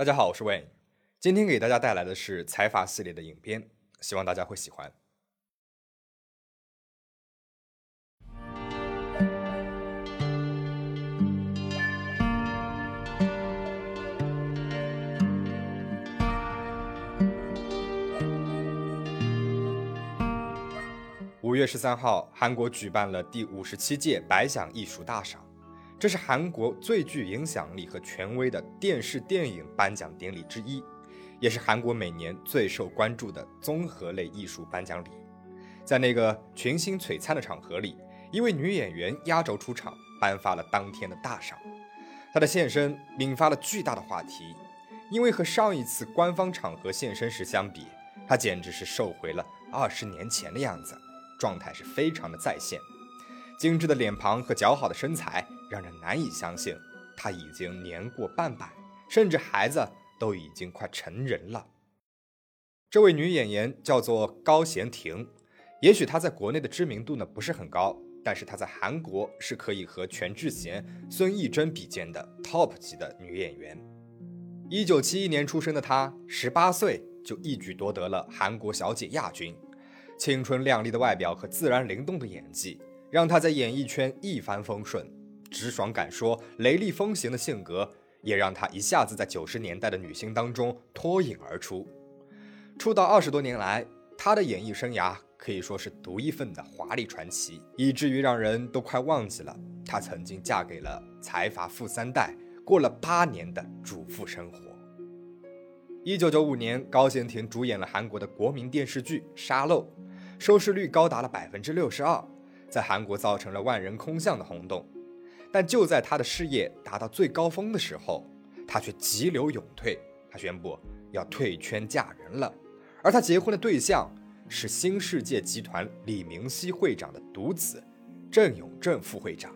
大家好，我是 Wayne，今天给大家带来的是财阀系列的影片，希望大家会喜欢。五月十三号，韩国举办了第五十七届百想艺术大赏。这是韩国最具影响力和权威的电视电影颁奖典礼之一，也是韩国每年最受关注的综合类艺术颁奖礼。在那个群星璀璨的场合里，一位女演员压轴出场，颁发了当天的大赏。她的现身引发了巨大的话题，因为和上一次官方场合现身时相比，她简直是瘦回了二十年前的样子，状态是非常的在线。精致的脸庞和姣好的身材，让人难以相信她已经年过半百，甚至孩子都已经快成人了。这位女演员叫做高贤婷，也许她在国内的知名度呢不是很高，但是她在韩国是可以和全智贤、孙艺珍比肩的 top 级的女演员。一九七一年出生的她，十八岁就一举夺得了韩国小姐亚军，青春靓丽的外表和自然灵动的演技。让她在演艺圈一帆风顺，直爽敢说、雷厉风行的性格，也让她一下子在九十年代的女星当中脱颖而出。出道二十多年来，她的演艺生涯可以说是独一份的华丽传奇，以至于让人都快忘记了她曾经嫁给了财阀富三代，过了八年的主妇生活。一九九五年，高贤廷主演了韩国的国民电视剧《沙漏》，收视率高达了百分之六十二。在韩国造成了万人空巷的轰动，但就在他的事业达到最高峰的时候，他却急流勇退。他宣布要退圈嫁人了，而他结婚的对象是新世界集团李明熙会长的独子郑永正副会长。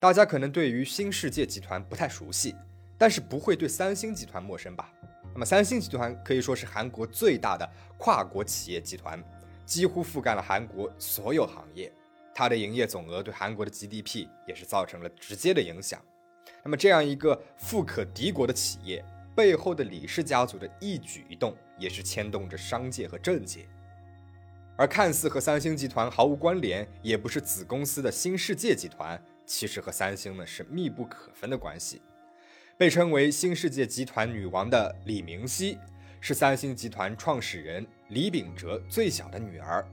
大家可能对于新世界集团不太熟悉，但是不会对三星集团陌生吧？那么，三星集团可以说是韩国最大的跨国企业集团，几乎覆盖了韩国所有行业。它的营业总额对韩国的 GDP 也是造成了直接的影响。那么，这样一个富可敌国的企业背后的李氏家族的一举一动，也是牵动着商界和政界。而看似和三星集团毫无关联，也不是子公司的新世界集团，其实和三星呢是密不可分的关系。被称为新世界集团女王的李明熙，是三星集团创始人李秉哲最小的女儿，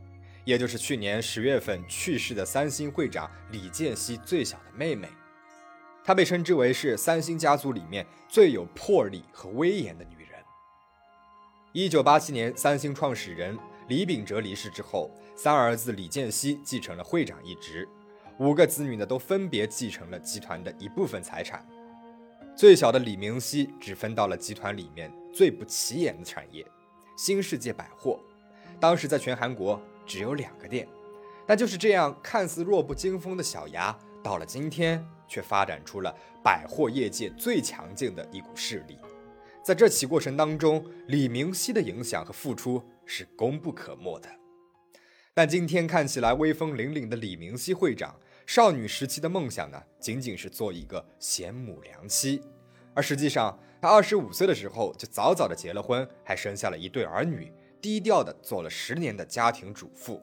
也就是去年十月份去世的三星会长李健熙最小的妹妹。她被称之为是三星家族里面最有魄力和威严的女人。一九八七年，三星创始人李秉哲离世之后，三儿子李健熙继承了会长一职，五个子女呢都分别继承了集团的一部分财产。最小的李明熙只分到了集团里面最不起眼的产业——新世界百货。当时在全韩国只有两个店，但就是这样看似弱不禁风的小牙，到了今天却发展出了百货业界最强劲的一股势力。在这起过程当中，李明熙的影响和付出是功不可没的。但今天看起来威风凛凛的李明熙会长。少女时期的梦想呢，仅仅是做一个贤母良妻，而实际上，他二十五岁的时候就早早的结了婚，还生下了一对儿女，低调的做了十年的家庭主妇。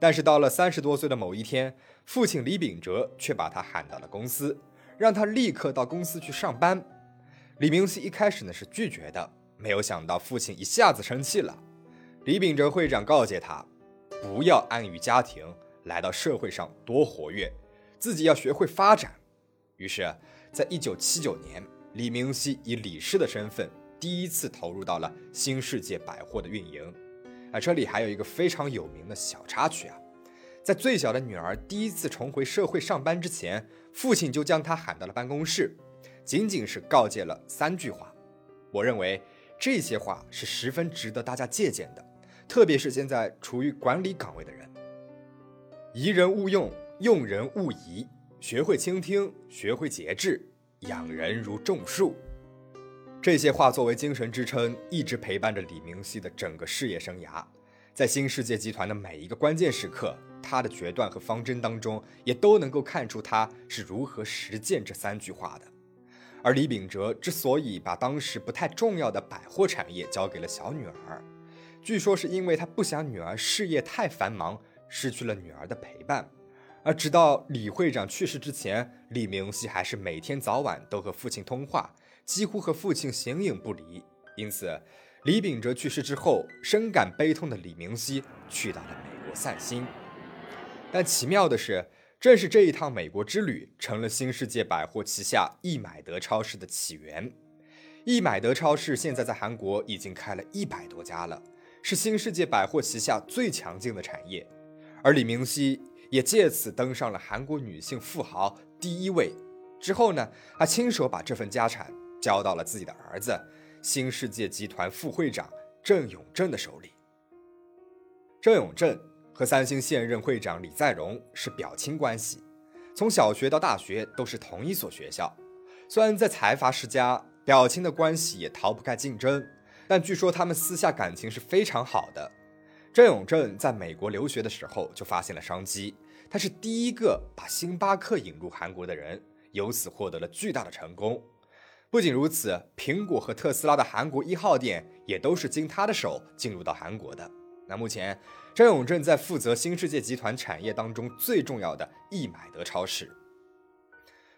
但是到了三十多岁的某一天，父亲李秉哲却把他喊到了公司，让他立刻到公司去上班。李明熙一开始呢是拒绝的，没有想到父亲一下子生气了。李秉哲会长告诫他，不要安于家庭。来到社会上多活跃，自己要学会发展。于是，在一九七九年，李明熙以理事的身份第一次投入到了新世界百货的运营。啊，这里还有一个非常有名的小插曲啊，在最小的女儿第一次重回社会上班之前，父亲就将她喊到了办公室，仅仅是告诫了三句话。我认为这些话是十分值得大家借鉴的，特别是现在处于管理岗位的人。疑人勿用，用人勿疑，学会倾听，学会节制，养人如种树。这些话作为精神支撑，一直陪伴着李明熙的整个事业生涯。在新世界集团的每一个关键时刻，他的决断和方针当中，也都能够看出他是如何实践这三句话的。而李秉哲之所以把当时不太重要的百货产业交给了小女儿，据说是因为他不想女儿事业太繁忙，失去了女儿的陪伴。而直到李会长去世之前，李明熙还是每天早晚都和父亲通话，几乎和父亲形影不离。因此，李秉哲去世之后，深感悲痛的李明熙去到了美国散心。但奇妙的是，正是这一趟美国之旅，成了新世界百货旗下易买得超市的起源。易买得超市现在在韩国已经开了一百多家了，是新世界百货旗下最强劲的产业。而李明熙。也借此登上了韩国女性富豪第一位。之后呢，他亲手把这份家产交到了自己的儿子新世界集团副会长郑永正的手里。郑永正和三星现任会长李在镕是表亲关系，从小学到大学都是同一所学校。虽然在财阀世家，表亲的关系也逃不开竞争，但据说他们私下感情是非常好的。郑永正在美国留学的时候就发现了商机。他是第一个把星巴克引入韩国的人，由此获得了巨大的成功。不仅如此，苹果和特斯拉的韩国一号店也都是经他的手进入到韩国的。那目前，张永正在负责新世界集团产业当中最重要的易买得超市。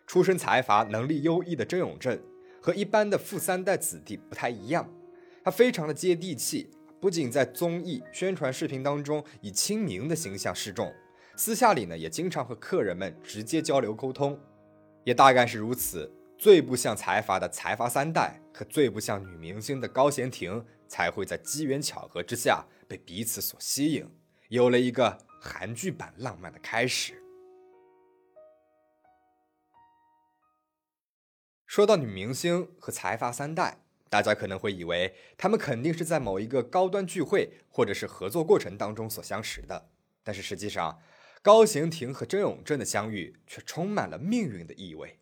出身财阀、能力优异的郑永正和一般的富三代子弟不太一样，他非常的接地气，不仅在综艺宣传视频当中以亲民的形象示众。私下里呢，也经常和客人们直接交流沟通，也大概是如此。最不像财阀的财阀三代和最不像女明星的高贤婷，才会在机缘巧合之下被彼此所吸引，有了一个韩剧版浪漫的开始。说到女明星和财阀三代，大家可能会以为他们肯定是在某一个高端聚会或者是合作过程当中所相识的，但是实际上。高贤廷和甄永正的相遇却充满了命运的意味。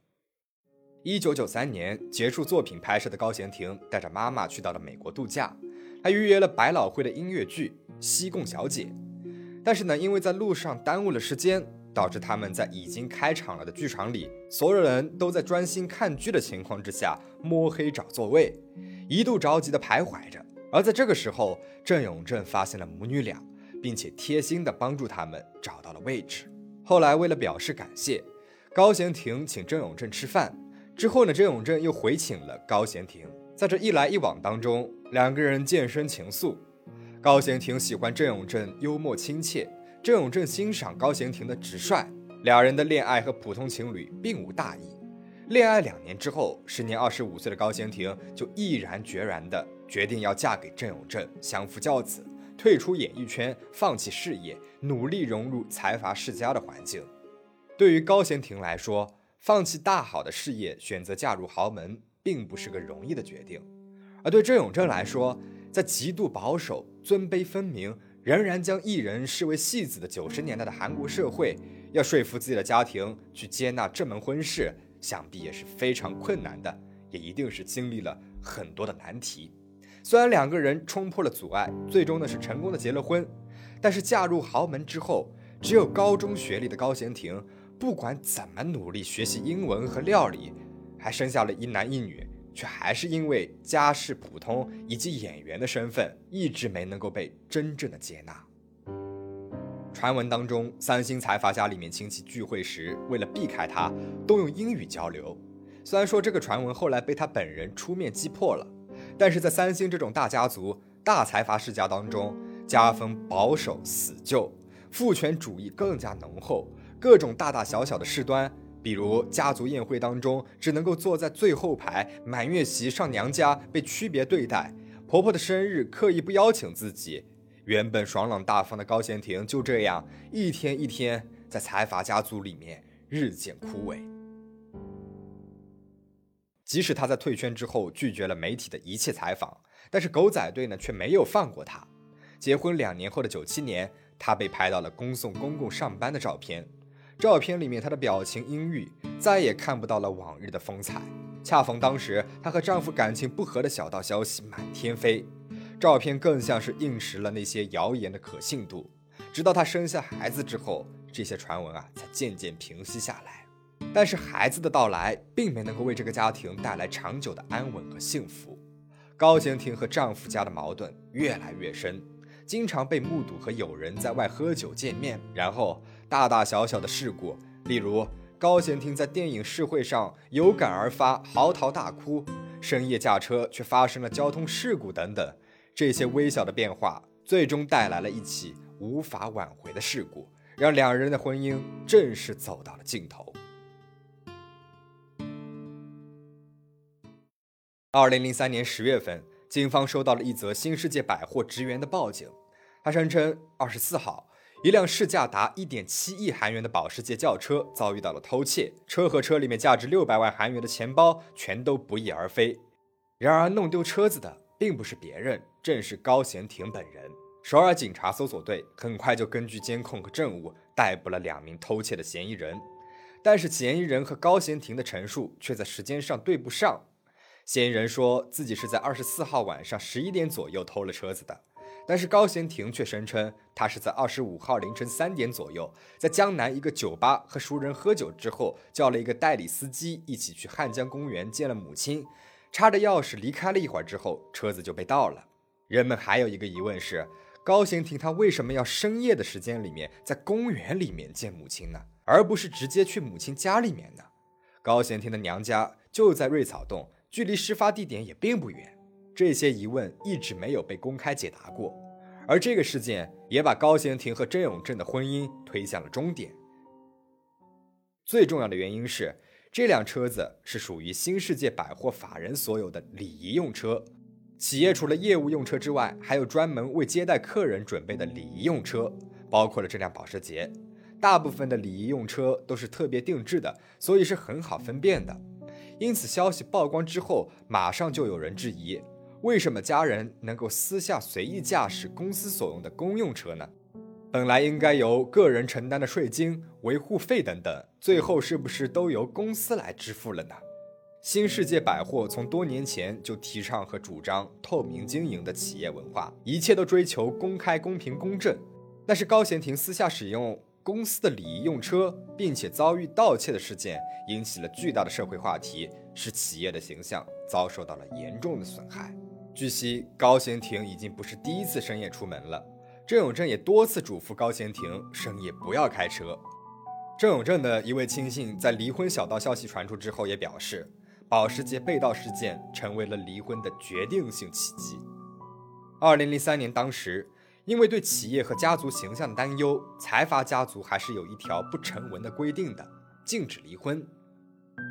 一九九三年结束作品拍摄的高贤廷带着妈妈去到了美国度假，还预约了百老汇的音乐剧《西贡小姐》，但是呢，因为在路上耽误了时间，导致他们在已经开场了的剧场里，所有人都在专心看剧的情况之下摸黑找座位，一度着急的徘徊着。而在这个时候，郑永正发现了母女俩。并且贴心地帮助他们找到了位置。后来，为了表示感谢，高贤廷请郑永正吃饭。之后呢，郑永正又回请了高贤廷。在这一来一往当中，两个人渐生情愫。高贤廷喜欢郑永正幽默亲切，郑永正欣赏高贤廷的直率。两人的恋爱和普通情侣并无大异。恋爱两年之后，时年二十五岁的高贤廷就毅然决然地决定要嫁给郑永正，相夫教子。退出演艺圈，放弃事业，努力融入财阀世家的环境。对于高贤廷来说，放弃大好的事业，选择嫁入豪门，并不是个容易的决定。而对郑永正来说，在极度保守、尊卑分明，仍然将艺人视为戏子的九十年代的韩国社会，要说服自己的家庭去接纳这门婚事，想必也是非常困难的，也一定是经历了很多的难题。虽然两个人冲破了阻碍，最终呢是成功的结了婚，但是嫁入豪门之后，只有高中学历的高贤廷，不管怎么努力学习英文和料理，还生下了一男一女，却还是因为家世普通以及演员的身份，一直没能够被真正的接纳。传闻当中，三星财阀家里面亲戚聚会时，为了避开他，都用英语交流。虽然说这个传闻后来被他本人出面击破了。但是在三星这种大家族、大财阀世家当中，家风保守死旧，父权主义更加浓厚，各种大大小小的事端，比如家族宴会当中只能够坐在最后排，满月席上娘家被区别对待，婆婆的生日刻意不邀请自己，原本爽朗大方的高贤廷就这样一天一天在财阀家族里面日渐枯萎。即使他在退圈之后拒绝了媒体的一切采访，但是狗仔队呢却没有放过他。结婚两年后的九七年，他被拍到了恭送公公上班的照片。照片里面她的表情阴郁，再也看不到了往日的风采。恰逢当时她和丈夫感情不和的小道消息满天飞，照片更像是应实了那些谣言的可信度。直到她生下孩子之后，这些传闻啊才渐渐平息下来。但是孩子的到来并没能够为这个家庭带来长久的安稳和幸福。高贤婷和丈夫家的矛盾越来越深，经常被目睹和友人在外喝酒见面，然后大大小小的事故，例如高贤婷在电影试会上有感而发嚎啕大哭，深夜驾车却发生了交通事故等等，这些微小的变化最终带来了一起无法挽回的事故，让两人的婚姻正式走到了尽头。二零零三年十月份，警方收到了一则新世界百货职员的报警。他声称，二十四号，一辆市价达一点七亿韩元的保时捷轿车遭遇到了偷窃，车和车里面价值六百万韩元的钱包全都不翼而飞。然而，弄丢车子的并不是别人，正是高贤廷本人。首尔警察搜索队很快就根据监控和证物逮捕了两名偷窃的嫌疑人，但是嫌疑人和高贤廷的陈述却在时间上对不上。嫌疑人说自己是在二十四号晚上十一点左右偷了车子的，但是高贤廷却声称他是在二十五号凌晨三点左右，在江南一个酒吧和熟人喝酒之后，叫了一个代理司机一起去汉江公园见了母亲，插着钥匙离开了一会儿之后，车子就被盗了。人们还有一个疑问是，高贤廷他为什么要深夜的时间里面在公园里面见母亲呢，而不是直接去母亲家里面呢？高贤廷的娘家就在瑞草洞。距离事发地点也并不远，这些疑问一直没有被公开解答过，而这个事件也把高贤廷和郑永正的婚姻推向了终点。最重要的原因是，这辆车子是属于新世界百货法人所有的礼仪用车，企业除了业务用车之外，还有专门为接待客人准备的礼仪用车，包括了这辆保时捷。大部分的礼仪用车都是特别定制的，所以是很好分辨的。因此，消息曝光之后，马上就有人质疑：为什么家人能够私下随意驾驶公司所用的公用车呢？本来应该由个人承担的税金、维护费等等，最后是不是都由公司来支付了呢？新世界百货从多年前就提倡和主张透明经营的企业文化，一切都追求公开、公平、公正。但是高贤廷私下使用。公司的礼仪用车，并且遭遇盗窃的事件，引起了巨大的社会话题，使企业的形象遭受到了严重的损害。据悉，高贤廷已经不是第一次深夜出门了，郑永正也多次嘱咐高贤廷深夜不要开车。郑永正的一位亲信在离婚小道消息传出之后，也表示，保时捷被盗事件成为了离婚的决定性契机。二零零三年，当时。因为对企业和家族形象的担忧，财阀家族还是有一条不成文的规定的，禁止离婚。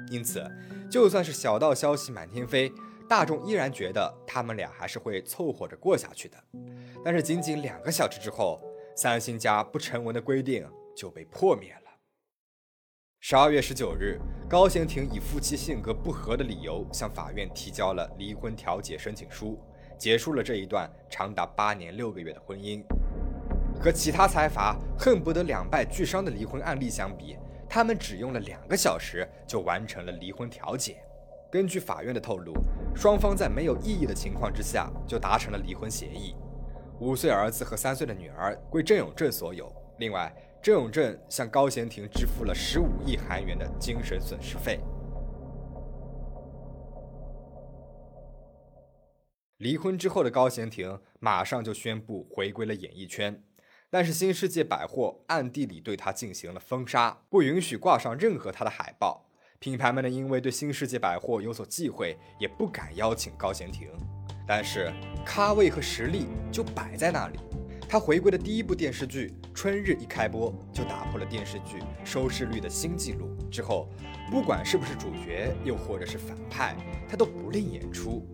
因此，就算是小道消息满天飞，大众依然觉得他们俩还是会凑合着过下去的。但是，仅仅两个小时之后，三星家不成文的规定就被破灭了。十二月十九日，高贤廷以夫妻性格不合的理由向法院提交了离婚调解申请书。结束了这一段长达八年六个月的婚姻。和其他财阀恨不得两败俱伤的离婚案例相比，他们只用了两个小时就完成了离婚调解。根据法院的透露，双方在没有异议的情况之下就达成了离婚协议。五岁儿子和三岁的女儿归郑永正所有。另外，郑永正向高贤廷支付了十五亿韩元的精神损失费。离婚之后的高贤廷马上就宣布回归了演艺圈，但是新世界百货暗地里对他进行了封杀，不允许挂上任何他的海报。品牌们呢，因为对新世界百货有所忌讳，也不敢邀请高贤廷。但是咖位和实力就摆在那里。他回归的第一部电视剧《春日》一开播就打破了电视剧收视率的新纪录。之后，不管是不是主角，又或者是反派，他都不吝演出。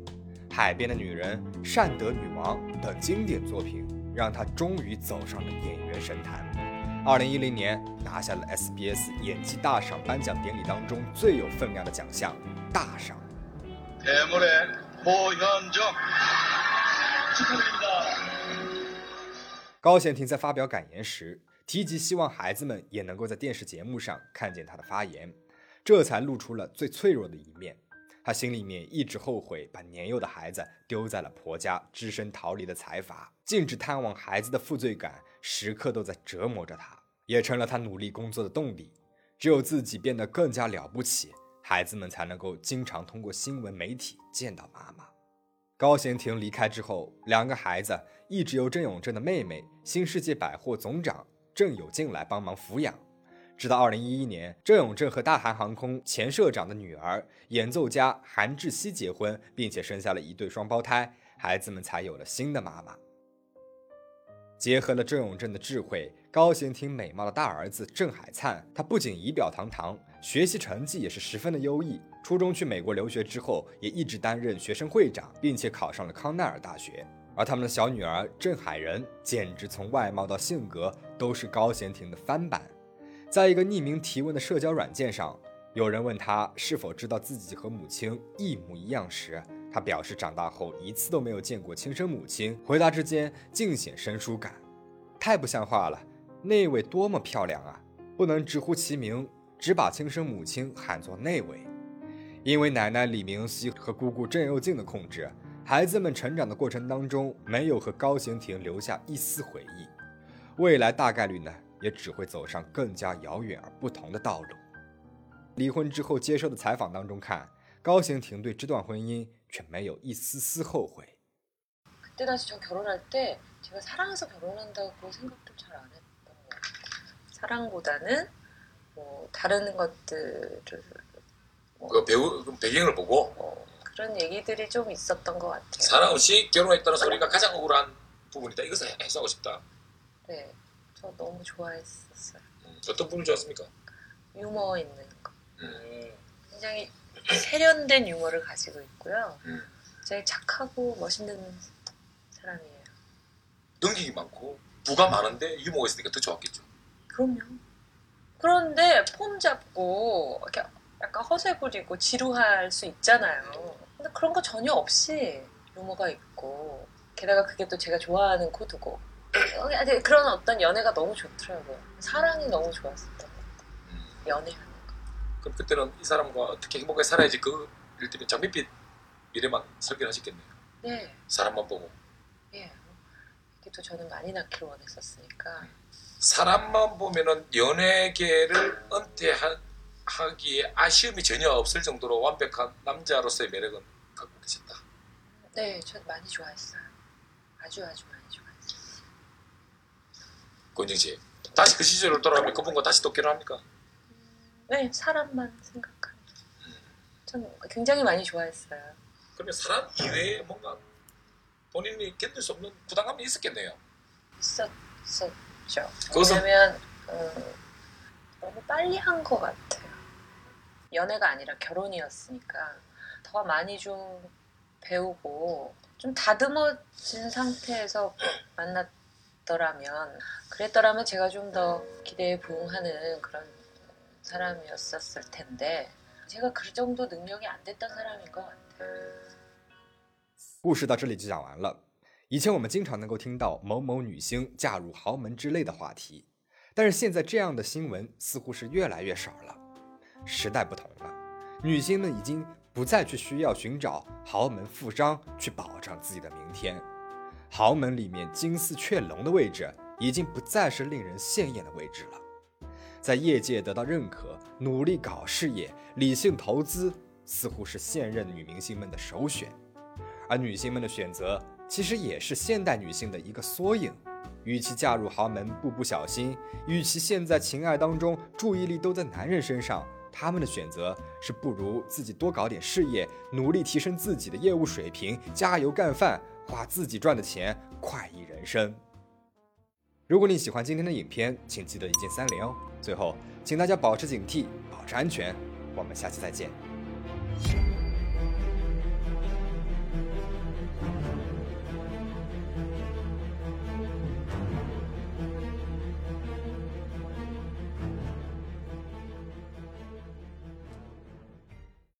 海边的女人、善德女王等经典作品，让她终于走上了演员神坛。二零一零年，拿下了 SBS 演技大赏颁奖典礼当中最有分量的奖项——大赏。高贤廷在发表感言时提及，希望孩子们也能够在电视节目上看见他的发言，这才露出了最脆弱的一面。她心里面一直后悔把年幼的孩子丢在了婆家，只身逃离的财阀，禁止探望孩子的负罪感，时刻都在折磨着他，也成了他努力工作的动力。只有自己变得更加了不起，孩子们才能够经常通过新闻媒体见到妈妈。高贤庭离开之后，两个孩子一直由郑永正的妹妹新世界百货总长郑有静来帮忙抚养。直到二零一一年，郑永正和大韩航空前社长的女儿演奏家韩志熙结婚，并且生下了一对双胞胎，孩子们才有了新的妈妈。结合了郑永正的智慧，高贤庭美貌的大儿子郑海灿，他不仅仪表堂堂，学习成绩也是十分的优异。初中去美国留学之后，也一直担任学生会长，并且考上了康奈尔大学。而他们的小女儿郑海仁，简直从外貌到性格都是高贤庭的翻版。在一个匿名提问的社交软件上，有人问他是否知道自己和母亲一模一样时，他表示，长大后一次都没有见过亲生母亲。回答之间尽显生疏感，太不像话了。那位多么漂亮啊！不能直呼其名，只把亲生母亲喊作那位。因为奶奶李明熙和姑姑郑又静的控制，孩子们成长的过程当中没有和高行庭留下一丝回忆。未来大概率呢，也只会走上更加遥远而不同的道路。离婚之后接受的采访当中看，高贤庭对这段婚姻。却没有一丝丝后悔。 그때 당시 저 결혼할 때 제가 사랑해서 결혼한다고 생각도 잘 안 했던 것 같아요. 사랑보다는 뭐 다른 것들을 뭐 그 배우 그 배경을 보고 뭐 그런 얘기들이 좀 있었던 것 같아요. 사랑 없이 결혼했다는 소리가 가장 억울한 부분이다. 이것을 해소하고 싶다. 네, 저 너무 좋아했었어요. 음, 어떤 부분이 좋았습니까? 유머 있는 거. 음, 굉장히 세련된 유머를 가지고 있고요. 음. 굉장히 착하고 멋있는 사람이에요. 능력이 많고 부가 많은데 유머가 있으니까 더 좋았겠죠. 그럼요. 그런데 폼 잡고 이렇게 약간 허세 부리고 지루할 수 있잖아요. 근데 그런 거 전혀 없이 유머가 있고 게다가 그게 또 제가 좋아하는 코드고 어, 그런 어떤 연애가 너무 좋더라고요. 사랑이 너무 좋았었던 것 같아요. 음, 연애하는 거. 그럼 그때는 이 사람과 어떻게 행복하게 살아야지 그 일들이 장밋빛 미래만 설계하셨겠네요. 네, 사람만 보고 예. 이게 또 저는 많이 낳기를 원했었으니까 사람만 보면은 연예계를 은퇴하기에 아쉬움이 전혀 없을 정도로 완벽한 남자로서의 매력은 갖고 계셨다. 네, 저 많이 좋아했어요. 아주 아주 많이. 씨 다시 그 시절을 돌아가면 그분과 다시 또 결혼합니까? 네, 사람만 생각하면. 전 굉장히 많이 좋아했어요. 그러면 사람 이외에 뭔가 본인이 견딜 수 없는 부담감이 있었겠네요. 있었었죠. 그것은- 왜냐면 어, 너무 빨리 한 것 같아요. 연애가 아니라 결혼이었으니까 더 많이 좀 배우고 좀 다듬어진 상태에서 만났 더라면 그랬더라면 제가 좀 더 기대에 부응하는 그런 사람이었었을 텐데 제가 그 정도 능력이 안 됐던 사람인 것 같아요. 故事到这里就讲完了。以前我们经常能够听到某某女星嫁入豪门之类的话题，但是现在这样的新闻似乎是越来越少了。时代不同了，女星们已经不再去需要寻找豪门富商去保障自己的明天， 豪门里面金丝雀龙的位置已经不再是令人羡艳的位置了。在业界得到认可，努力搞事业、理性投资，似乎是现任女明星们的首选。而女星们的选择，其实也是现代女性的一个缩影。与其嫁入豪门步步小心，与其陷在情爱当中注意力都在男人身上，她们的选择是不如自己多搞点事业，努力提升自己的业务水平，加油干饭，花自己赚的钱，快意人生。如果你喜欢今天的影片，请记得一键三连哦。最后，请大家保持警惕，保持安全。我们下期再见。